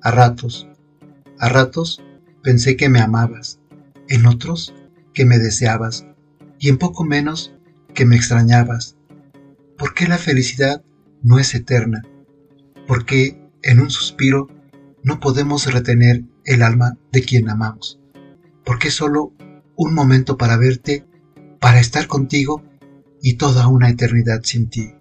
A ratos, a ratos pensé que me amabas, en otros que me deseabas y en poco menos que me extrañabas. ¿Por qué la felicidad no es eterna? ¿Por qué en un suspiro no podemos retener el alma de quien amamos? ¿Por qué solo un momento para verte, para estar contigo y toda una eternidad sin ti?